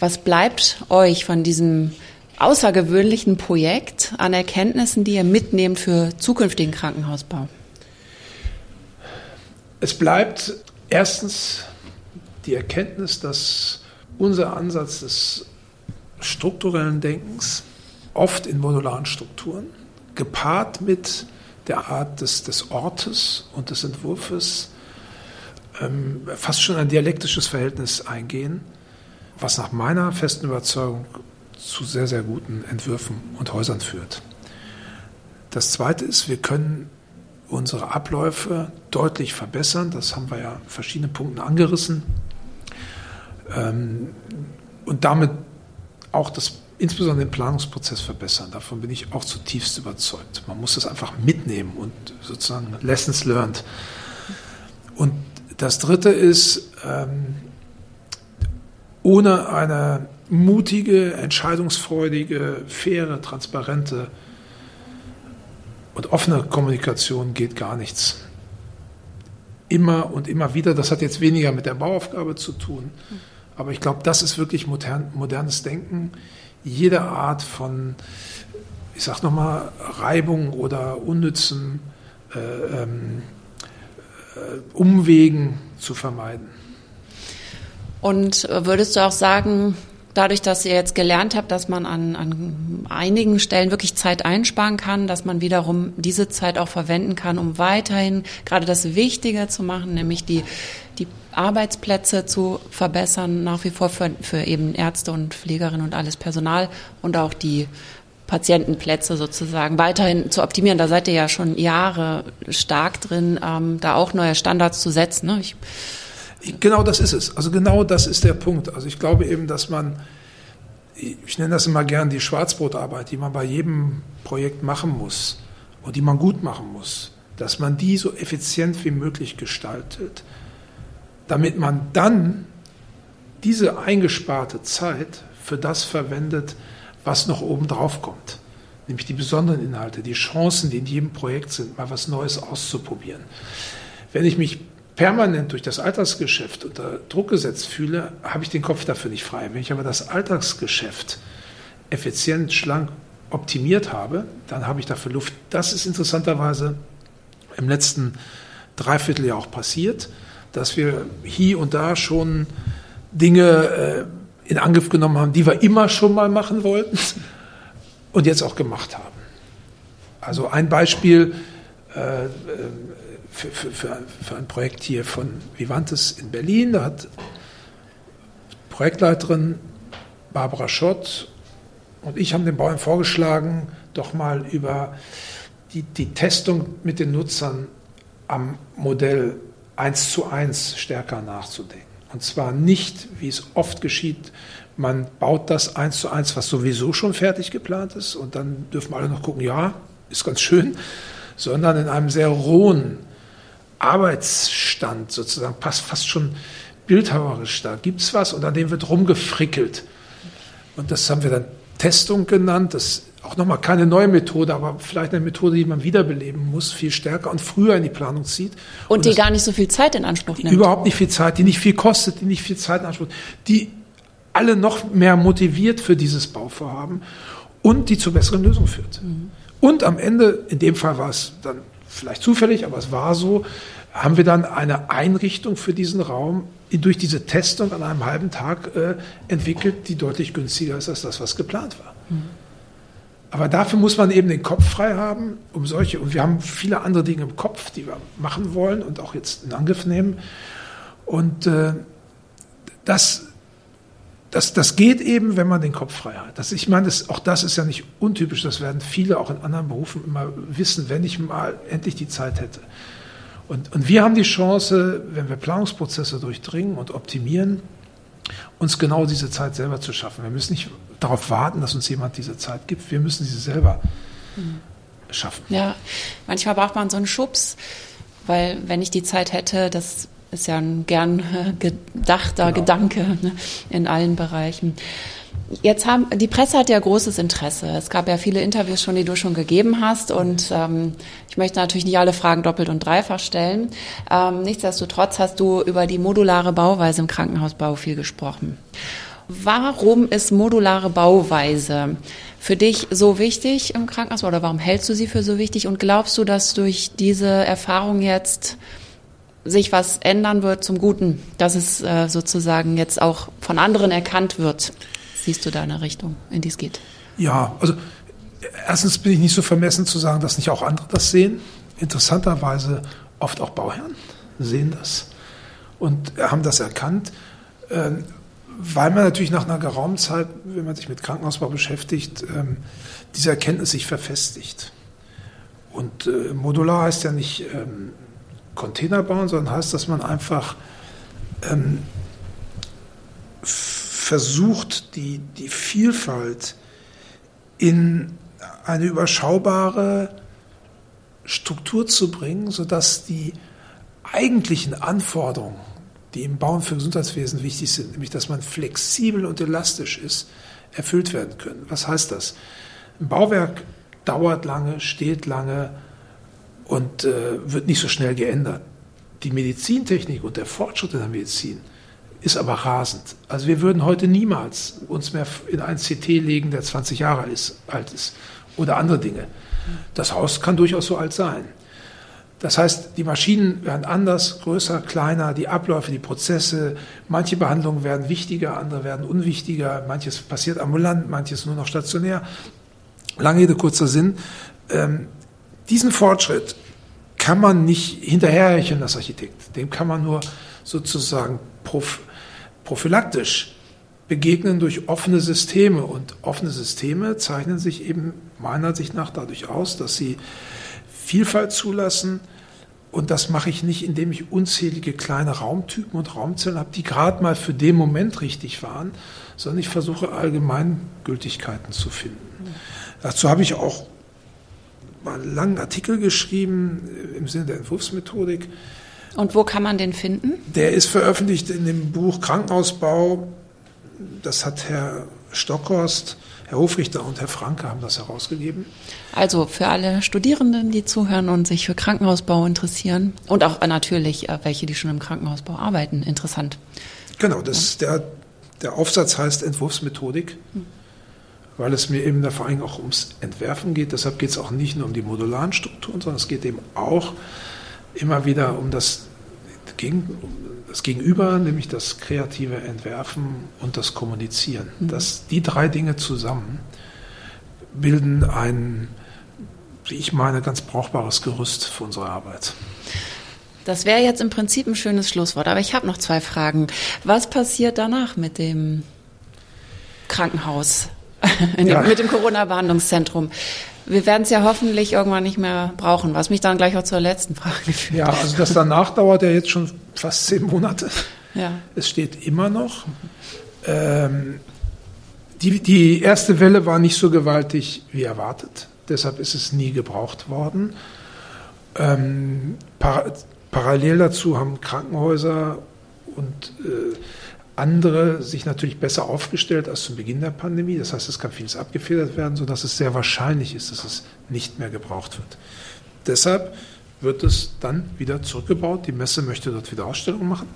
Was bleibt euch von diesem außergewöhnlichen Projekt an Erkenntnissen, die ihr mitnehmt für zukünftigen Krankenhausbau? Es bleibt erstens die Erkenntnis, dass unser Ansatz des strukturellen Denkens oft in modularen Strukturen, gepaart mit der Art des, des Ortes und des Entwurfs, ähm, fast schon ein dialektisches Verhältnis eingehen was nach meiner festen Überzeugung zu sehr, sehr guten Entwürfen und Häusern führt. Das Zweite ist, wir können unsere Abläufe deutlich verbessern. Das haben wir ja in verschiedenen Punkten angerissen. Ähm, und damit auch das, insbesondere den Planungsprozess verbessern. Davon bin ich auch zutiefst überzeugt. Man muss das einfach mitnehmen und sozusagen Lessons learned. Und das Dritte ist, ähm, ohne eine mutige, entscheidungsfreudige, faire, transparente und offene Kommunikation geht gar nichts. Immer und immer wieder, das hat jetzt weniger mit der Bauaufgabe zu tun, aber ich glaube, das ist wirklich modern, modernes Denken. Jede Art von, ich sag nochmal, Reibung oder unnützen äh, ähm, äh, Umwegen zu vermeiden. Und würdest du auch sagen, dadurch, dass ihr jetzt gelernt habt, dass man an, an einigen Stellen wirklich Zeit einsparen kann, dass man wiederum diese Zeit auch verwenden kann, um weiterhin gerade das Wichtige zu machen, nämlich die, die Arbeitsplätze zu verbessern, nach wie vor für, für eben Ärzte und Pflegerinnen und alles Personal und auch die Patientenplätze sozusagen weiterhin zu optimieren. Da seid ihr ja schon Jahre stark drin, ähm, da auch neue Standards zu setzen. Ne? Ich, Genau das ist es. Also genau das ist der Punkt. Also ich glaube eben, dass man, ich nenne das immer gern die Schwarzbrotarbeit, die man bei jedem Projekt machen muss und die man gut machen muss. dass man die so effizient wie möglich gestaltet, damit man dann diese eingesparte Zeit für das verwendet, was noch oben drauf kommt. Nämlich die besonderen Inhalte, die Chancen, die in jedem Projekt sind, mal was Neues auszuprobieren. Wenn ich mich permanent durch das Alltagsgeschäft unter Druck gesetzt fühle, habe ich den Kopf dafür nicht frei. Wenn ich aber das Alltagsgeschäft effizient, schlank optimiert habe, dann habe ich dafür Luft. Das ist interessanterweise im letzten Dreivierteljahr auch passiert, dass wir hier und da schon Dinge äh, in Angriff genommen haben, die wir immer schon mal machen wollten und jetzt auch gemacht haben. Also ein Beispiel äh, für, für, für, für, ein Projekt hier von Vivantes in Berlin. Da hat Projektleiterin Barbara Schott und ich haben den Bauern vorgeschlagen, doch mal über die, die Testung mit den Nutzern am Modell 1 zu 1 stärker nachzudenken. Und zwar nicht, wie es oft geschieht, man baut das 1 zu 1, was sowieso schon fertig geplant ist, und dann dürfen alle noch gucken, ja, ist ganz schön, sondern in einem sehr rohen Arbeitsstand sozusagen, passt fast schon bildhauerisch da. Gibt es was und an dem wird rumgefrickelt. Und das haben wir dann Testung genannt. Das auch nochmal keine neue Methode, aber vielleicht eine Methode, die man wiederbeleben muss, viel stärker und früher in die Planung zieht. Und, und die gar nicht so viel Zeit in Anspruch nimmt. Überhaupt nicht viel Zeit, die nicht viel kostet, die nicht viel Zeit in Anspruch, die alle noch mehr motiviert für dieses Bauvorhaben und die zu besseren Lösungen führt. Mhm. Und am Ende, in dem Fall war es dann vielleicht zufällig, aber es war so, haben wir dann eine Einrichtung für diesen Raum durch diese Testung an einem halben Tag äh, entwickelt, die deutlich günstiger ist als das, was geplant war. Mhm. Aber dafür muss man eben den Kopf frei haben, um solche, und wir haben viele andere Dinge im Kopf, die wir machen wollen und auch jetzt in Angriff nehmen. Und äh, das, das, das geht eben, wenn man den Kopf frei hat. Das, ich meine, das, auch das ist ja nicht untypisch, das werden viele auch in anderen Berufen immer wissen, wenn ich mal endlich die Zeit hätte. Und, und wir haben die Chance, wenn wir Planungsprozesse durchdringen und optimieren, uns genau diese Zeit selber zu schaffen. Wir müssen nicht darauf warten, dass uns jemand diese Zeit gibt. Wir müssen sie selber mhm. schaffen. Ja, manchmal braucht man so einen Schubs, weil wenn ich die Zeit hätte, das ist ja ein gern gedachter genau. Gedanke ne, in allen Bereichen. Jetzt haben die Presse hat ja großes Interesse. Es gab ja viele Interviews schon, die du schon gegeben hast, und ähm, ich möchte natürlich nicht alle Fragen doppelt und dreifach stellen. Ähm, nichtsdestotrotz hast du über die modulare Bauweise im Krankenhausbau viel gesprochen. Warum ist modulare Bauweise für dich so wichtig im Krankenhaus oder warum hältst du sie für so wichtig und glaubst du, dass durch diese Erfahrung jetzt sich was ändern wird zum Guten, dass es äh, sozusagen jetzt auch von anderen erkannt wird? siehst du da eine Richtung, in die es geht? Ja, also erstens bin ich nicht so vermessen zu sagen, dass nicht auch andere das sehen. Interessanterweise oft auch Bauherren sehen das und haben das erkannt, ähm, weil man natürlich nach einer geraumen Zeit, wenn man sich mit Krankenhausbau beschäftigt, ähm, diese Erkenntnis sich verfestigt. Und äh, modular heißt ja nicht ähm, Container bauen, sondern heißt, dass man einfach versucht, die, die Vielfalt in eine überschaubare Struktur zu bringen, sodass die eigentlichen Anforderungen, die im Bauen für Gesundheitswesen wichtig sind, nämlich dass man flexibel und elastisch ist, erfüllt werden können. Was heißt das? Ein Bauwerk dauert lange, steht lange und äh, wird nicht so schnell geändert. Die Medizintechnik und der Fortschritt in der Medizin ist aber rasend. Also wir würden heute niemals uns mehr in ein CT legen, der 20 Jahre ist, alt ist oder andere Dinge. Das Haus kann durchaus so alt sein. Das heißt, die Maschinen werden anders, größer, kleiner, die Abläufe, die Prozesse, manche Behandlungen werden wichtiger, andere werden unwichtiger, manches passiert ambulant, manches nur noch stationär. Lange Rede, kurzer Sinn. Ähm, diesen Fortschritt kann man nicht hinterherhecheln als Architekt. Dem kann man nur sozusagen prophylaktisch begegnen durch offene Systeme. Und offene Systeme zeichnen sich eben meiner Sicht nach dadurch aus, dass sie Vielfalt zulassen. Und das mache ich nicht, indem ich unzählige kleine Raumtypen und Raumzellen habe, die gerade mal für den Moment richtig waren, sondern ich versuche Allgemeingültigkeiten zu finden. Dazu habe ich auch mal einen langen Artikel geschrieben im Sinne der Entwurfsmethodik. Und wo kann man den finden? Der ist veröffentlicht in dem Buch Krankenhausbau. Das hat Herr Stockhorst, Herr Hofrichter und Herr Franke haben das herausgegeben. Also für alle Studierenden, die zuhören und sich für Krankenhausbau interessieren und auch natürlich äh, welche, die schon im Krankenhausbau arbeiten, interessant. Genau, das, der, der Aufsatz heißt Entwurfsmethodik. Hm weil es mir eben da vor allem auch ums Entwerfen geht. Deshalb geht es auch nicht nur um die modularen Strukturen, sondern es geht eben auch immer wieder um das, das Gegenüber, nämlich das kreative Entwerfen und das Kommunizieren. Mhm. Das, die drei Dinge zusammen bilden ein, wie ich meine, ganz brauchbares Gerüst für unsere Arbeit. Das wäre jetzt im Prinzip ein schönes Schlusswort, aber ich habe noch zwei Fragen. Was passiert danach mit dem Krankenhaus? [LAUGHS] ja. mit dem Corona-Behandlungszentrum. Wir werden es ja hoffentlich irgendwann nicht mehr brauchen, was mich dann gleich auch zur letzten Frage [LAUGHS] führt. Ja, also das danach dauert ja jetzt schon fast zehn Monate. Ja. Es steht immer noch. Ähm, die, die erste Welle war nicht so gewaltig wie erwartet. Deshalb ist es nie gebraucht worden. Ähm, par parallel dazu haben Krankenhäuser und äh, andere sich natürlich besser aufgestellt als zu Beginn der Pandemie. Das heißt, es kann vieles abgefedert werden, sodass es sehr wahrscheinlich ist, dass es nicht mehr gebraucht wird. Deshalb wird es dann wieder zurückgebaut. Die Messe möchte dort wieder Ausstellungen machen.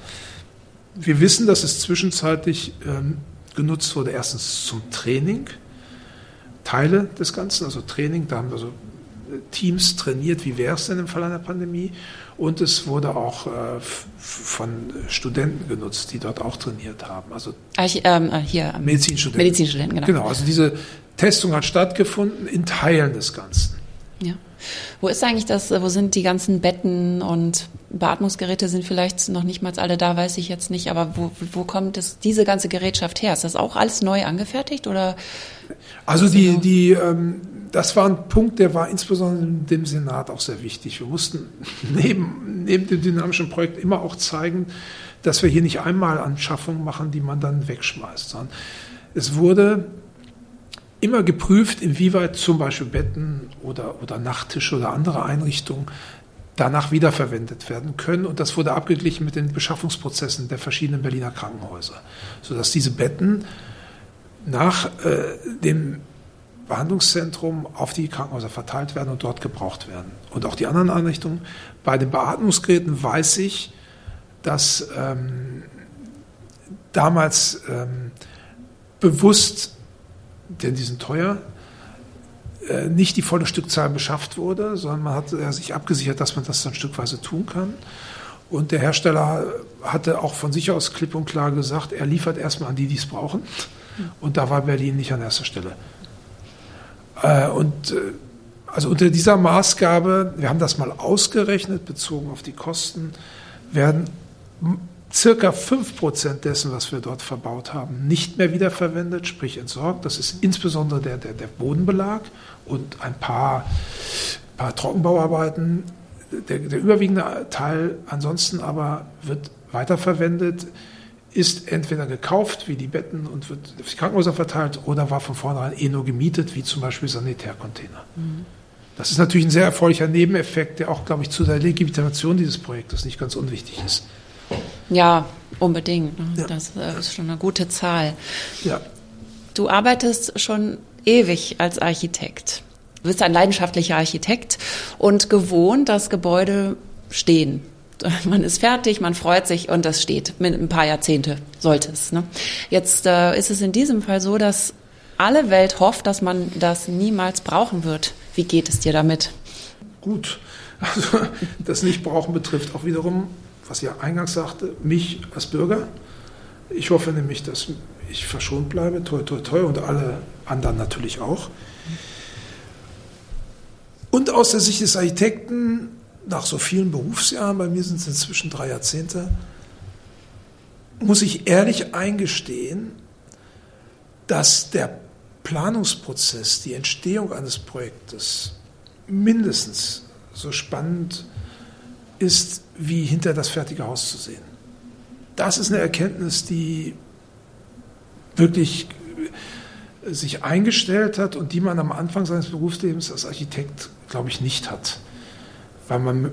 Wir wissen, dass es zwischenzeitlich ähm, genutzt wurde, erstens zum Training, Teile des Ganzen, also Training, da haben wir so Teams trainiert, wie wäre es denn im Fall einer Pandemie. Und es wurde auch äh, von Studenten genutzt, die dort auch trainiert haben. Also Arch, ähm, äh, hier, ähm, Medizinstudenten. Medizinstudenten, genau. Genau, also diese Testung hat stattgefunden in Teilen des Ganzen. Ja. Wo ist eigentlich das, wo sind die ganzen Betten und Beatmungsgeräte sind vielleicht noch nicht mal alle da, weiß ich jetzt nicht, aber wo, wo kommt das, diese ganze Gerätschaft her? Ist das auch alles neu angefertigt oder? Also die, die, ähm, das war ein Punkt, der war insbesondere dem Senat auch sehr wichtig. Wir mussten [LAUGHS] neben, neben dem dynamischen Projekt immer auch zeigen, dass wir hier nicht einmal Anschaffungen machen, die man dann wegschmeißt, sondern es wurde immer geprüft, inwieweit zum Beispiel Betten oder, oder Nachttische oder andere Einrichtungen danach wiederverwendet werden können. Und das wurde abgeglichen mit den Beschaffungsprozessen der verschiedenen Berliner Krankenhäuser, sodass diese Betten nach äh, dem Behandlungszentrum auf die Krankenhäuser verteilt werden und dort gebraucht werden. Und auch die anderen Einrichtungen. Bei den Beatmungsgeräten weiß ich, dass ähm, damals ähm, bewusst, denn die sind teuer, äh, nicht die volle Stückzahl beschafft wurde, sondern man hat äh, sich abgesichert, dass man das dann stückweise tun kann. Und der Hersteller hatte auch von sich aus klipp und klar gesagt, er liefert erstmal an die, die es brauchen. Und da war Berlin nicht an erster Stelle. Äh, und also unter dieser Maßgabe, wir haben das mal ausgerechnet, bezogen auf die Kosten, werden circa 5% dessen, was wir dort verbaut haben, nicht mehr wiederverwendet, sprich entsorgt. Das ist insbesondere der, der, der Bodenbelag und ein paar, paar Trockenbauarbeiten. Der, der überwiegende Teil ansonsten aber wird weiterverwendet ist entweder gekauft, wie die Betten, und wird auf die Krankenhäuser verteilt, oder war von vornherein eh nur gemietet, wie zum Beispiel Sanitärcontainer. Mhm. Das ist natürlich ein sehr erfreulicher Nebeneffekt, der auch, glaube ich, zu der Legitimation dieses Projektes nicht ganz unwichtig ist. Ja, unbedingt. Ne? Ja. Das äh, ist schon eine gute Zahl. Ja. Du arbeitest schon ewig als Architekt. Du bist ein leidenschaftlicher Architekt und gewohnt, dass Gebäude stehen [LAUGHS] man ist fertig, man freut sich und das steht. Mit ein paar Jahrzehnte sollte es. Ne? Jetzt äh, ist es in diesem Fall so, dass alle Welt hofft, dass man das niemals brauchen wird. Wie geht es dir damit? Gut. Also [LAUGHS] das Nichtbrauchen betrifft auch wiederum, was ich eingangs sagte, mich als Bürger. Ich hoffe nämlich, dass ich verschont bleibe, toi, toi, toi, und alle anderen natürlich auch. Und aus der Sicht des Architekten nach so vielen Berufsjahren, bei mir sind es inzwischen drei Jahrzehnte, muss ich ehrlich eingestehen, dass der Planungsprozess, die Entstehung eines Projektes mindestens so spannend ist, wie hinter das fertige Haus zu sehen. Das ist eine Erkenntnis, die wirklich sich eingestellt hat und die man am Anfang seines Berufslebens als Architekt, glaube ich, nicht hat. Weil man,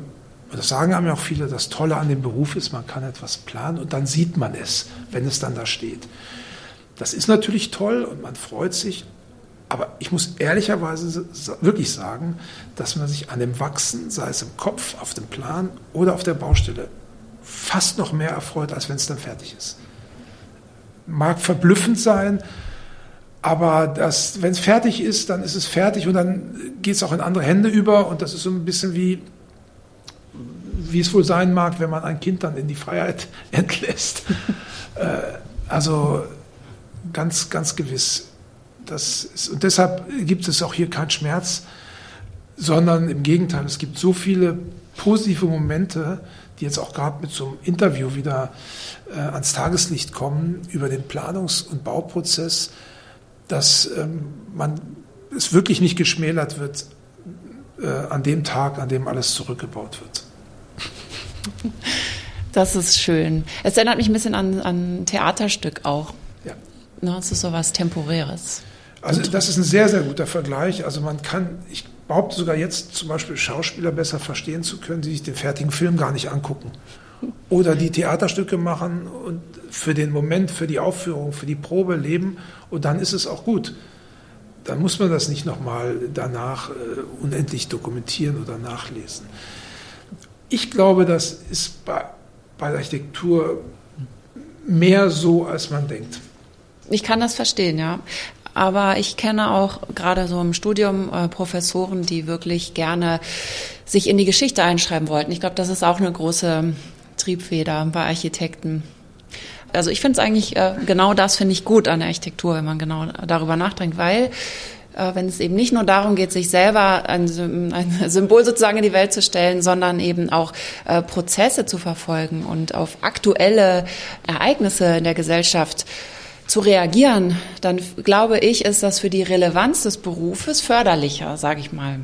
das sagen einem ja auch viele, das Tolle an dem Beruf ist, man kann etwas planen und dann sieht man es, wenn es dann da steht. Das ist natürlich toll und man freut sich, aber ich muss ehrlicherweise wirklich sagen, dass man sich an dem Wachsen, sei es im Kopf, auf dem Plan oder auf der Baustelle, fast noch mehr erfreut, als wenn es dann fertig ist. Mag verblüffend sein, aber wenn es fertig ist, dann ist es fertig und dann geht es auch in andere Hände über und das ist so ein bisschen wie, wie es wohl sein mag, wenn man ein Kind dann in die Freiheit [LAUGHS] entlässt. äh, also ganz, ganz gewiss. Das ist, und deshalb gibt es auch hier keinen Schmerz, sondern im Gegenteil, es gibt so viele positive Momente, die jetzt auch gerade mit so einem Interview wieder äh, ans Tageslicht kommen über den Planungs- und Bauprozess dass ähm, man es wirklich nicht geschmälert wird äh, an dem Tag, an dem alles zurückgebaut wird. Das ist schön. Es erinnert mich ein bisschen an, ein Theaterstück auch. Ja. Ne, es ist so was Temporäres. Also das ist ein sehr, sehr guter Vergleich. Also man kann, ich behaupte sogar jetzt zum Beispiel Schauspieler besser verstehen zu können, die sich den fertigen Film gar nicht angucken. Oder die Theaterstücke machen und für den Moment, für die Aufführung, für die Probe leben und dann ist es auch gut. Dann muss man das nicht nochmal danach äh, unendlich dokumentieren oder nachlesen. Ich glaube, das ist bei, bei der Architektur mehr so, als man denkt. Ich kann das verstehen, ja. Aber ich kenne auch gerade so im Studium äh, Professoren, die wirklich gerne sich in die Geschichte einschreiben wollten. Ich glaube, das ist auch eine große Triebfeder bei Architekten also ich finde es eigentlich, äh, genau das finde ich gut an der Architektur, wenn man genau darüber nachdenkt, weil äh, wenn es eben nicht nur darum geht, sich selber ein, ein, [LAUGHS] Symbol sozusagen in die Welt zu stellen, sondern eben auch äh, Prozesse zu verfolgen und auf aktuelle Ereignisse in der Gesellschaft zu reagieren, dann glaube ich, ist das für die Relevanz des Berufes förderlicher, sage ich mal.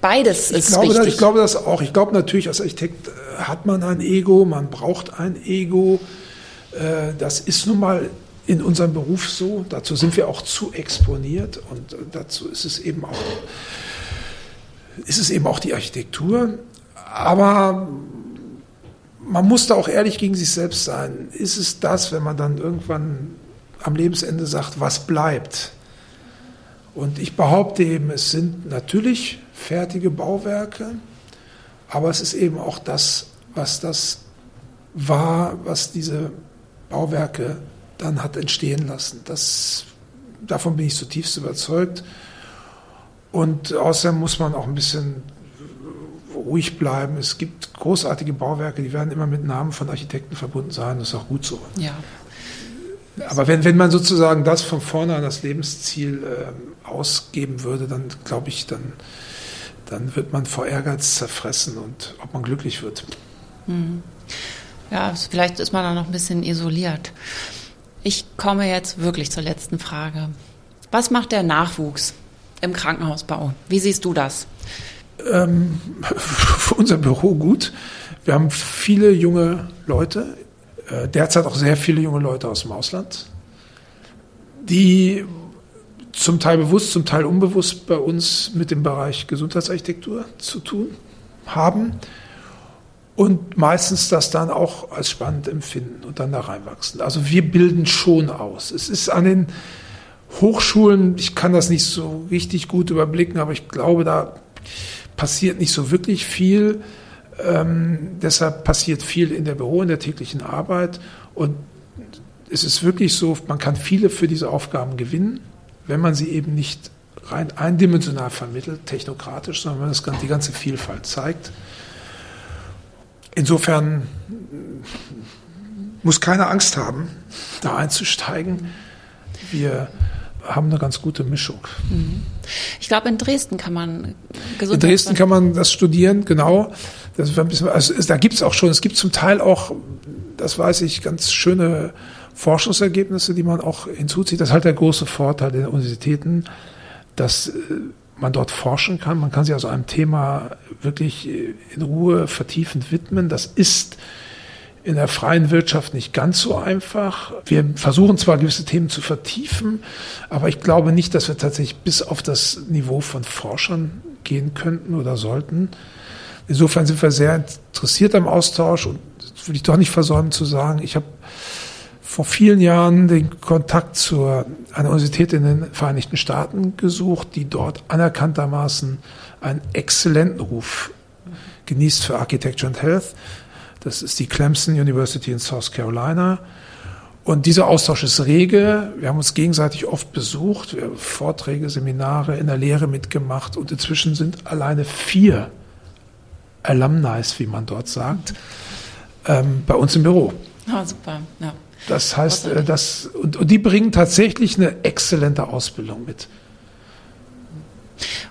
Beides ist ich glaube, wichtig. Das, ich glaube das auch. Ich glaube natürlich, als Architekt äh, hat man ein Ego, man braucht ein Ego. Äh, das ist nun mal in unserem Beruf so. Dazu sind wir auch zu exponiert und dazu ist es eben auch, ist es eben auch die Architektur. Aber man muss da auch ehrlich gegen sich selbst sein. Ist es das, wenn man dann irgendwann am Lebensende sagt, was bleibt? Und ich behaupte eben, es sind natürlich fertige Bauwerke, aber es ist eben auch das, was das war, was diese Bauwerke dann hat entstehen lassen. Das, davon bin ich zutiefst überzeugt. Und außerdem muss man auch ein bisschen ruhig bleiben. Es gibt großartige Bauwerke, die werden immer mit Namen von Architekten verbunden sein. Das ist auch gut so. Ja. Aber wenn, wenn man sozusagen das von vorne an das Lebensziel äh, ausgeben würde, dann glaube ich, dann, dann wird man vor Ehrgeiz zerfressen und ob man glücklich wird. Mhm. Ja, vielleicht ist man da noch ein bisschen isoliert. Ich komme jetzt wirklich zur letzten Frage. Was macht der Nachwuchs im Krankenhausbau? Wie siehst du das? Ähm, [LAUGHS] für unser Büro gut. Wir haben viele junge Leute, derzeit auch sehr viele junge Leute aus dem Ausland, die zum Teil bewusst, zum Teil unbewusst bei uns mit dem Bereich Gesundheitsarchitektur zu tun haben und meistens das dann auch als spannend empfinden und dann da reinwachsen. Also wir bilden schon aus. Es ist an den Hochschulen, ich kann das nicht so richtig gut überblicken, aber ich glaube, da passiert nicht so wirklich viel. Ähm, deshalb passiert viel in der Büro, in der täglichen Arbeit. Und es ist wirklich so, man kann viele für diese Aufgaben gewinnen, wenn man sie eben nicht rein eindimensional vermittelt, technokratisch, sondern wenn man die ganze Vielfalt zeigt. Insofern muss keiner Angst haben, da einzusteigen. Wir haben eine ganz gute Mischung. Ich glaube, in Dresden kann man Gesundheit In Dresden kann man das studieren, genau. Das bisschen, also da gibt es auch schon, es gibt zum Teil auch, das weiß ich, ganz schöne Forschungsergebnisse, die man auch hinzuzieht. Das ist halt der große Vorteil der Universitäten, dass äh, man dort forschen kann. Man kann sich also einem Thema wirklich in Ruhe vertiefend widmen. Das ist in der freien Wirtschaft nicht ganz so einfach. Wir versuchen zwar gewisse Themen zu vertiefen, aber ich glaube nicht, dass wir tatsächlich bis auf das Niveau von Forschern gehen könnten oder sollten. Insofern sind wir sehr interessiert am Austausch und das will ich doch nicht versäumen zu sagen. Ich habe vor vielen Jahren den Kontakt zu einer Universität in den Vereinigten Staaten gesucht, die dort anerkanntermaßen einen exzellenten Ruf genießt für Architecture and Health. Das ist die Clemson University in South Carolina. Und dieser Austausch ist rege. Wir haben uns gegenseitig oft besucht, wir haben Vorträge, Seminare in der Lehre mitgemacht und inzwischen sind alleine vier Alumni, wie man dort sagt, ähm, bei uns im Büro. Ah, super. Ja. Das heißt, äh, das, und, und die bringen tatsächlich eine exzellente Ausbildung mit.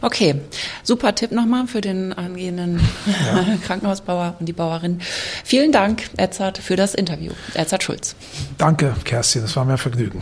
Okay, super Tipp nochmal für den angehenden ja. [LAUGHS] Krankenhausbauer und die Bauerin. Vielen Dank, Edzard, für das Interview. Edzard Schulz. Danke, Kerstin, das war mir ein Vergnügen.